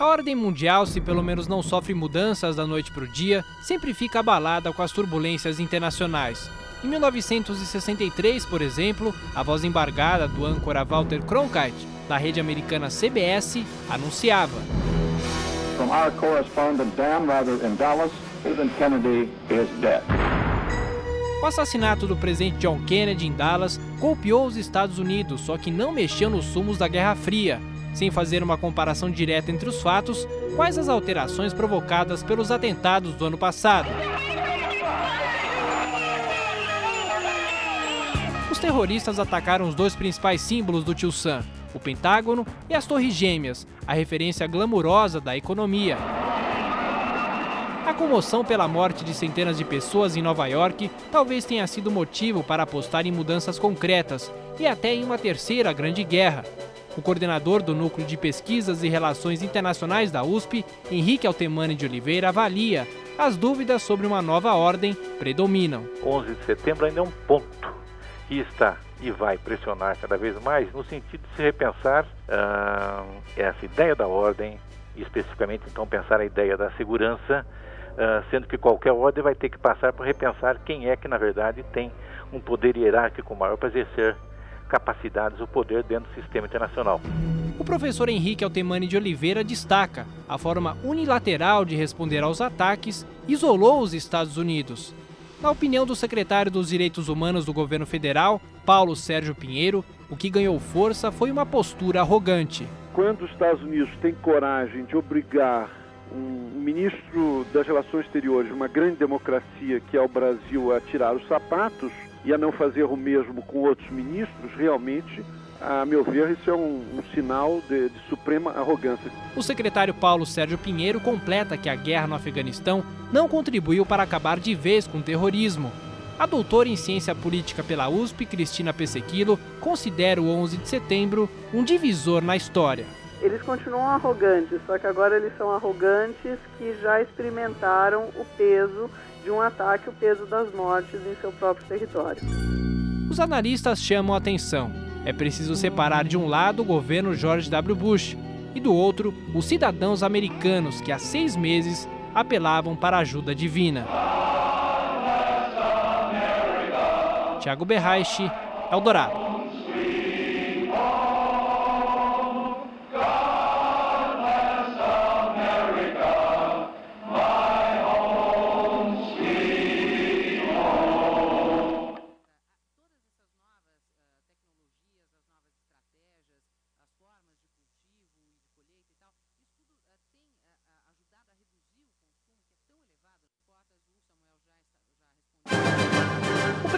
A ordem mundial, se pelo menos não sofre mudanças da noite para o dia, sempre fica abalada com as turbulências internacionais. Em 1963, por exemplo, a voz embargada do âncora Walter Cronkite, da rede americana CBS, anunciava. From our correspondent Dan Rather in Dallas, President Kennedy is dead. O assassinato do presidente John Kennedy em Dallas golpeou os Estados Unidos, só que não mexeu nos sumos da Guerra Fria. Sem fazer uma comparação direta entre os fatos, quais as alterações provocadas pelos atentados do ano passado? Os terroristas atacaram os dois principais símbolos do Tio Sam, o Pentágono e as Torres Gêmeas, a referência glamurosa da economia. A comoção pela morte de centenas de pessoas em Nova York talvez tenha sido motivo para apostar em mudanças concretas e até em uma terceira grande guerra. O coordenador do Núcleo de Pesquisas e Relações Internacionais da USP, Henrique Altemani de Oliveira, avalia as dúvidas sobre uma nova ordem predominam. 11 de setembro ainda é um ponto que está e vai pressionar cada vez mais no sentido de se repensar uh, essa ideia da ordem, especificamente então pensar a ideia da segurança, uh, sendo que qualquer ordem vai ter que passar por repensar quem é que na verdade tem um poder hierárquico maior para exercer capacidades ou poder dentro do sistema internacional. O professor Henrique Altemani de Oliveira destaca a forma unilateral de responder aos ataques isolou os Estados Unidos. Na opinião do secretário dos Direitos Humanos do governo federal, Paulo Sérgio Pinheiro, o que ganhou força foi uma postura arrogante. Quando os Estados Unidos têm coragem de obrigar um ministro das Relações Exteriores, uma grande democracia que é o Brasil, a tirar os sapatos e a não fazer o mesmo com outros ministros, realmente a meu ver, isso é um, um sinal de, de, suprema arrogância. O secretário Paulo Sérgio Pinheiro completa que a guerra no Afeganistão não contribuiu para acabar de vez com o terrorismo. A doutora em ciência política pela USP, Cristina Pesequilo, considera o 11 de setembro um divisor na história. Eles continuam arrogantes, só que agora eles são arrogantes que já experimentaram o peso de um ataque, o peso das mortes em seu próprio território. Os analistas chamam a atenção é preciso separar de um lado o governo George W. Bush e do outro os cidadãos americanos que há seis meses apelavam para ajuda divina. Tiago Berraiche, Eldorado.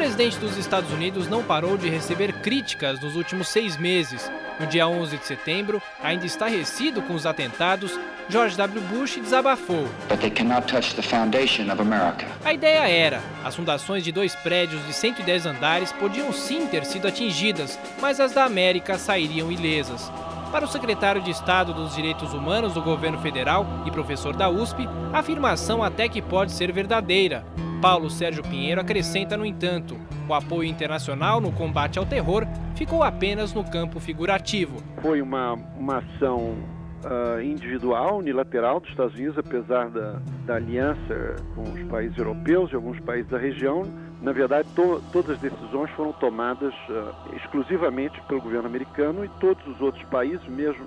Presidente dos Estados Unidos não parou de receber críticas nos últimos seis meses. No dia 11 de setembro, ainda estarrecido com os atentados, George W. Bush desabafou. A ideia era: as fundações de dois prédios de 110 andares podiam sim ter sido atingidas, mas as da América sairiam ilesas. Para o secretário de Estado dos Direitos Humanos do governo federal e professor da USP, a afirmação até que pode ser verdadeira. Paulo Sérgio Pinheiro acrescenta, no entanto, o apoio internacional no combate ao terror ficou apenas no campo figurativo. Foi uma, uma ação uh, individual, unilateral dos Estados Unidos, apesar da, da aliança com os países europeus e alguns países da região. Na verdade, to, todas as decisões foram tomadas uh, exclusivamente pelo governo americano e todos os outros países, mesmo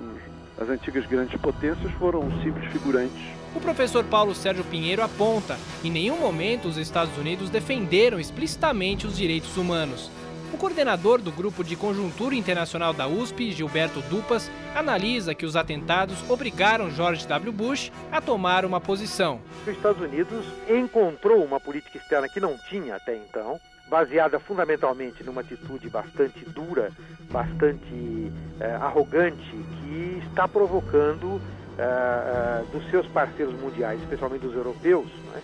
as antigas grandes potências, foram simples figurantes o professor Paulo Sérgio Pinheiro aponta: em nenhum momento os Estados Unidos defenderam explicitamente os direitos humanos. O coordenador do Grupo de Conjuntura Internacional da USP, Gilberto Dupas, analisa que os atentados obrigaram George W. Bush a tomar uma posição. Os Estados Unidos encontrou uma política externa que não tinha até então, baseada fundamentalmente numa atitude bastante dura, bastante eh, arrogante, que está provocando uh, uh, dos seus parceiros mundiais, especialmente dos europeus, né,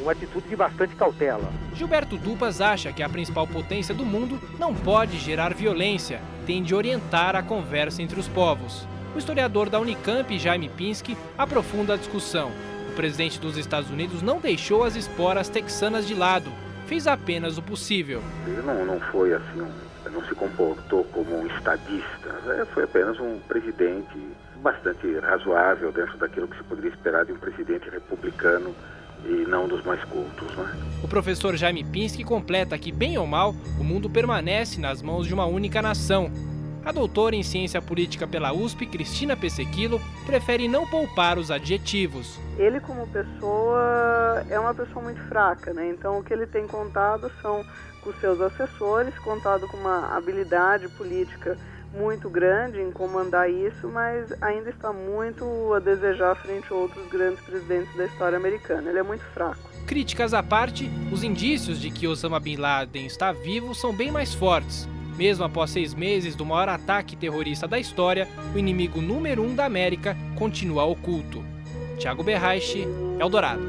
uma atitude de bastante cautela. Gilberto Dupas acha que a principal potência do mundo não pode gerar violência, tem de orientar a conversa entre os povos. O historiador da Unicamp, Jaime Pinsky, aprofunda a discussão. O presidente dos Estados Unidos não deixou as esporas texanas de lado, fez apenas o possível. Ele não, não foi assim não se comportou como um estadista, é, foi apenas um presidente bastante razoável dentro daquilo que se poderia esperar de um presidente republicano e não dos mais cultos. Né? O professor Jaime Pinsky completa que, bem ou mal, o mundo permanece nas mãos de uma única nação. A doutora em ciência política pela USP, Cristina Pesequilo, prefere não poupar os adjetivos. Ele, como pessoa, é uma pessoa muito fraca, né? Então, o que ele tem contado são com seus assessores, contado com uma habilidade política muito grande em comandar isso, mas ainda está muito a desejar frente a outros grandes presidentes da história americana. Ele é muito fraco. Críticas à parte, os indícios de que Osama Bin Laden está vivo são bem mais fortes. Mesmo após seis meses do maior ataque terrorista da história, o inimigo número um da América continua oculto. Tiago Berraiche, Eldorado.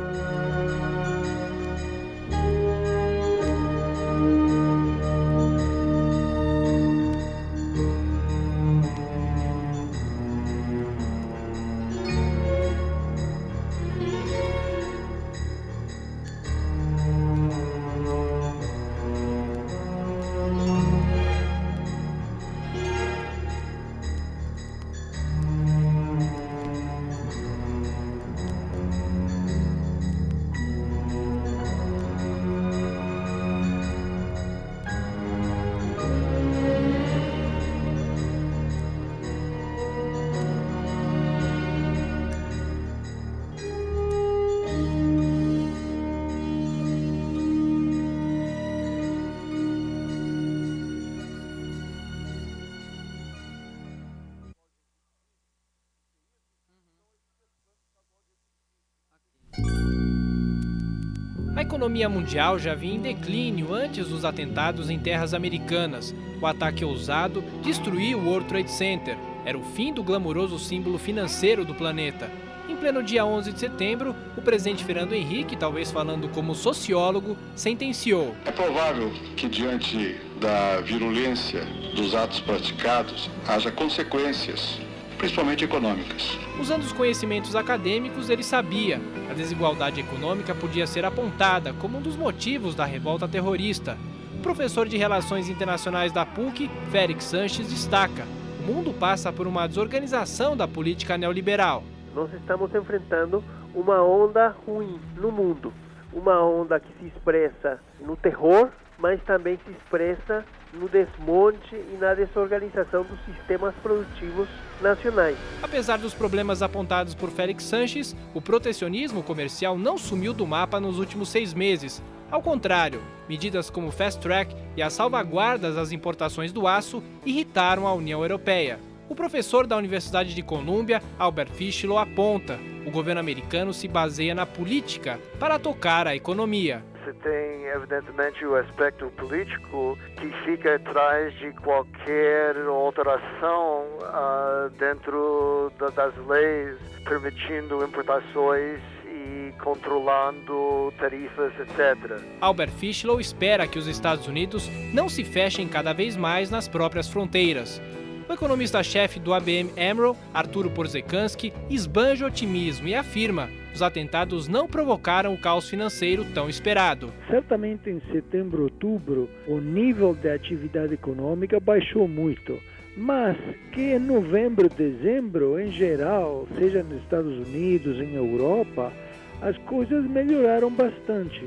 Economia mundial já vinha em declínio antes dos atentados em terras americanas. O ataque ousado destruiu o World Trade Center. Era o fim do glamouroso símbolo financeiro do planeta. Em pleno dia 11 de setembro, o presidente Fernando Henrique, talvez falando como sociólogo, sentenciou: É provável que, diante da virulência dos atos praticados, haja consequências principalmente econômicas. Usando os conhecimentos acadêmicos, ele sabia a desigualdade econômica podia ser apontada como um dos motivos da revolta terrorista. O professor de Relações Internacionais da PUC, Félix Sanches, destaca: o mundo passa por uma desorganização da política neoliberal. Nós estamos enfrentando uma onda ruim no mundo, uma onda que se expressa no terror, mas também se expressa no desmonte e na desorganização dos sistemas produtivos nacionais. Apesar dos problemas apontados por Félix Sanches, o protecionismo comercial não sumiu do mapa nos últimos seis meses. Ao contrário, medidas como o Fast Track e as salvaguardas às importações do aço irritaram a União Europeia. O professor da Universidade de Colômbia, Albert Fischlo, aponta: o governo americano se baseia na política para tocar a economia você tem, evidentemente, o aspecto político que fica atrás de qualquer alteração uh, dentro da, das leis permitindo importações e controlando tarifas, etc. Albert Fischlow espera que os Estados Unidos não se fechem cada vez mais nas próprias fronteiras. O economista-chefe do ABM Emerald, Arturo Porzekanski, esbanja otimismo e afirma os atentados não provocaram o caos financeiro tão esperado. Certamente em setembro, outubro, o nível de atividade econômica baixou muito, mas que em novembro, dezembro, em geral, seja nos Estados Unidos, em Europa, as coisas melhoraram bastante.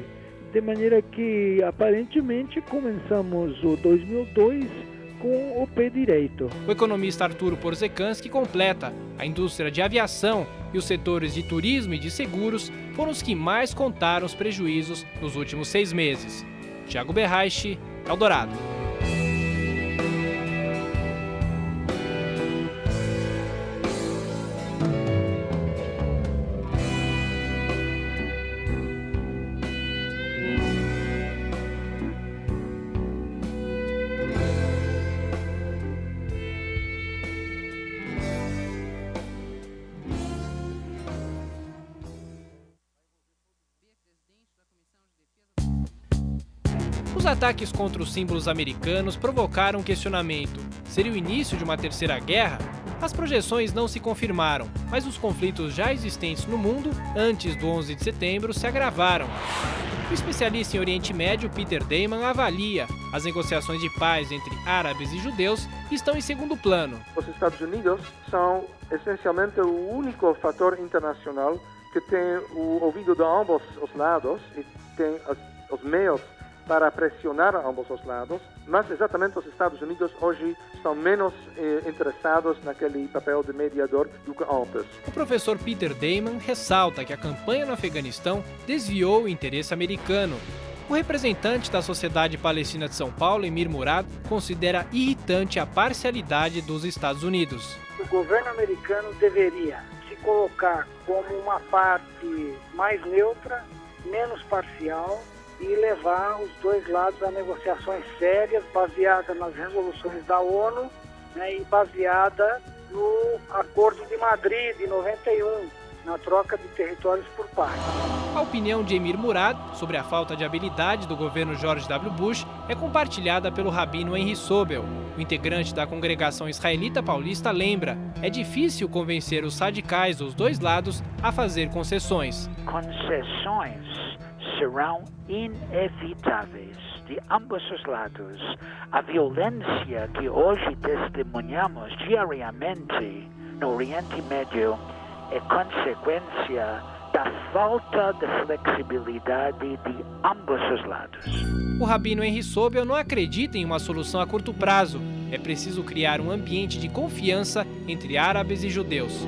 De maneira que aparentemente começamos o 2002 com o pé direito. O economista Arturo Porzekanski completa: a indústria de aviação e os setores de turismo e de seguros foram os que mais contaram os prejuízos nos últimos seis meses. Tiago Berraiche, Eldorado. Os ataques contra os símbolos americanos provocaram um questionamento: seria o início de uma terceira guerra? As projeções não se confirmaram, mas os conflitos já existentes no mundo antes do 11 de setembro se agravaram. O especialista em Oriente Médio, Peter Damon, avalia as negociações de paz entre árabes e judeus estão em segundo plano. Os Estados Unidos são essencialmente o único fator internacional que tem o ouvido de ambos os lados e tem os meios para pressionar ambos os lados, mas exatamente os Estados Unidos hoje estão menos eh, interessados naquele papel de mediador do que antes. O professor Peter Damon ressalta que a campanha no Afeganistão desviou o interesse americano. O representante da Sociedade Palestina de São Paulo, Emir Murad, considera irritante a parcialidade dos Estados Unidos. O governo americano deveria se colocar como uma parte mais neutra, menos parcial e levar os dois lados a negociações sérias, baseadas nas resoluções da ONU né, e baseada no Acordo de Madrid de 91, na troca de territórios por paz. A opinião de Emir Murad sobre a falta de habilidade do governo George W. Bush é compartilhada pelo rabino Henry Sobel. O integrante da congregação israelita paulista lembra: é difícil convencer os radicais dos dois lados a fazer concessões. Concessões serão inevitáveis de ambos os lados. A violência que hoje testemunhamos diariamente no Oriente Médio é consequência da falta de flexibilidade de ambos os lados. O rabino Henry Sobel não acredita em uma solução a curto prazo. É preciso criar um ambiente de confiança entre árabes e judeus.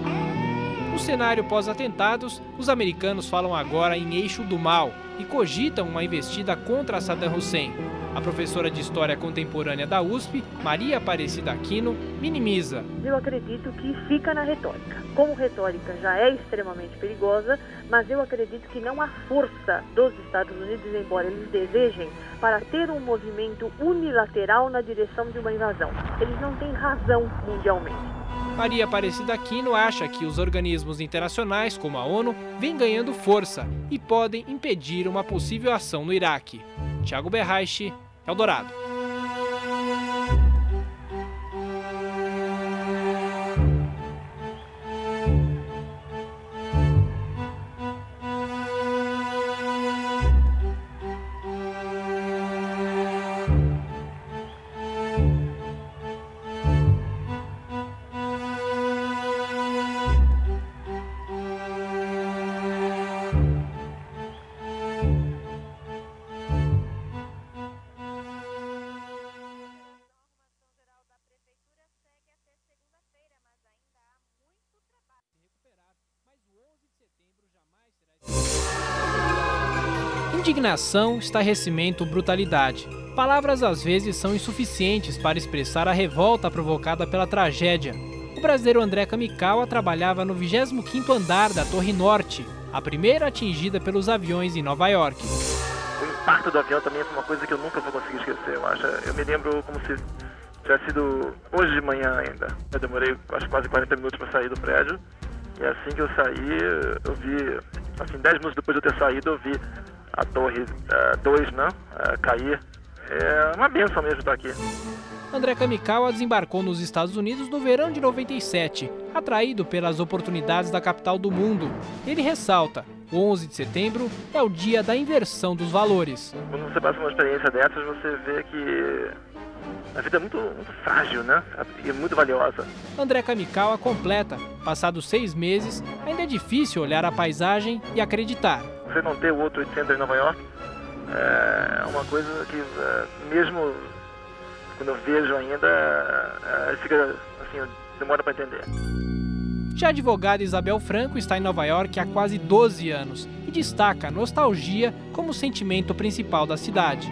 No cenário pós-atentados, os americanos falam agora em eixo do mal e cogitam uma investida contra Saddam Hussein. A professora de História Contemporânea da USP, Maria Aparecida Aquino, minimiza. Eu acredito que fica na retórica. Como retórica já é extremamente perigosa, mas eu acredito que não há força dos Estados Unidos, embora eles desejem, para ter um movimento unilateral na direção de uma invasão. Eles não têm razão mundialmente. Maria Aparecida Aquino acha que os organismos internacionais, como a ONU, vêm ganhando força e podem impedir uma possível ação no Iraque. Tiago Berraiche, Eldorado. Indignação, estarrecimento, brutalidade. Palavras às vezes são insuficientes para expressar a revolta provocada pela tragédia. O brasileiro André Kamikawa trabalhava no 25º andar da Torre Norte, a primeira atingida pelos aviões em Nova York. O impacto do avião também foi uma coisa que eu nunca vou conseguir esquecer. Eu, acho, eu me lembro como se tivesse sido hoje de manhã ainda. Eu demorei acho, quase 40 minutos para sair do prédio. E assim que eu saí, eu vi, assim, 10 minutos depois de eu ter saído, eu vi a torre 2 uh, né, cair. É uma benção mesmo estar aqui. André Kamikawa desembarcou nos Estados Unidos no verão de 97, atraído pelas oportunidades da capital do mundo. Ele ressalta: o 11 de setembro é o dia da inversão dos valores. Quando você passa uma experiência dessas, você vê que a vida é muito, muito frágil, né? E muito valiosa. André Kamikawa completa: passados seis meses, ainda é difícil olhar a paisagem e acreditar você não ter o outro Center em Nova York é uma coisa que, é, mesmo quando eu vejo ainda, é, fica assim, demora para entender. Já a advogada Isabel Franco está em Nova York há quase 12 anos e destaca a nostalgia como o sentimento principal da cidade.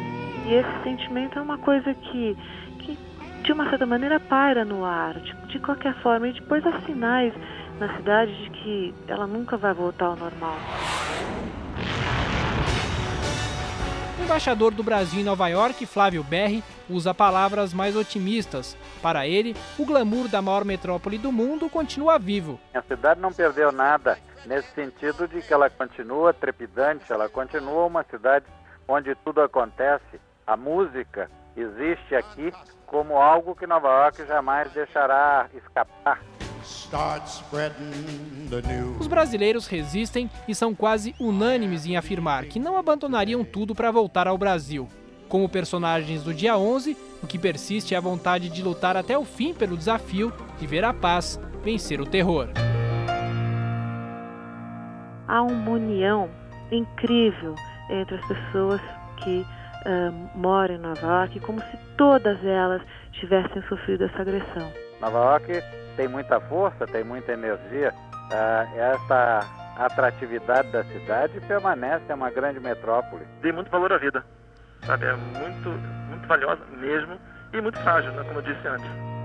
E esse sentimento é uma coisa que, que de uma certa maneira, paira no ar, de, de qualquer forma. E depois há sinais na cidade de que ela nunca vai voltar ao normal. Embaixador do Brasil em Nova York, Flávio Berri, usa palavras mais otimistas. Para ele, o glamour da maior metrópole do mundo continua vivo. A cidade não perdeu nada, nesse sentido de que ela continua trepidante, ela continua uma cidade onde tudo acontece. A música existe aqui como algo que Nova York jamais deixará escapar. Os brasileiros resistem e são quase unânimes em afirmar que não abandonariam tudo para voltar ao Brasil. Como personagens do dia 11, o que persiste é a vontade de lutar até o fim pelo desafio de ver a paz vencer o terror. Há uma união incrível entre as pessoas que uh, moram em Nova York, como se todas elas tivessem sofrido essa agressão. Nova York tem muita força, tem muita energia. Uh, essa atratividade da cidade permanece, é uma grande metrópole. Tem muito valor à vida, sabe? É muito, muito valiosa mesmo e muito frágil, né? como eu disse antes.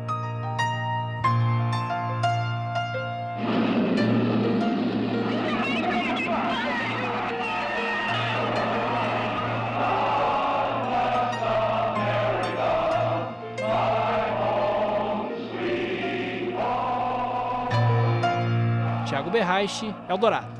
Thiago Berraiche, Eldorado.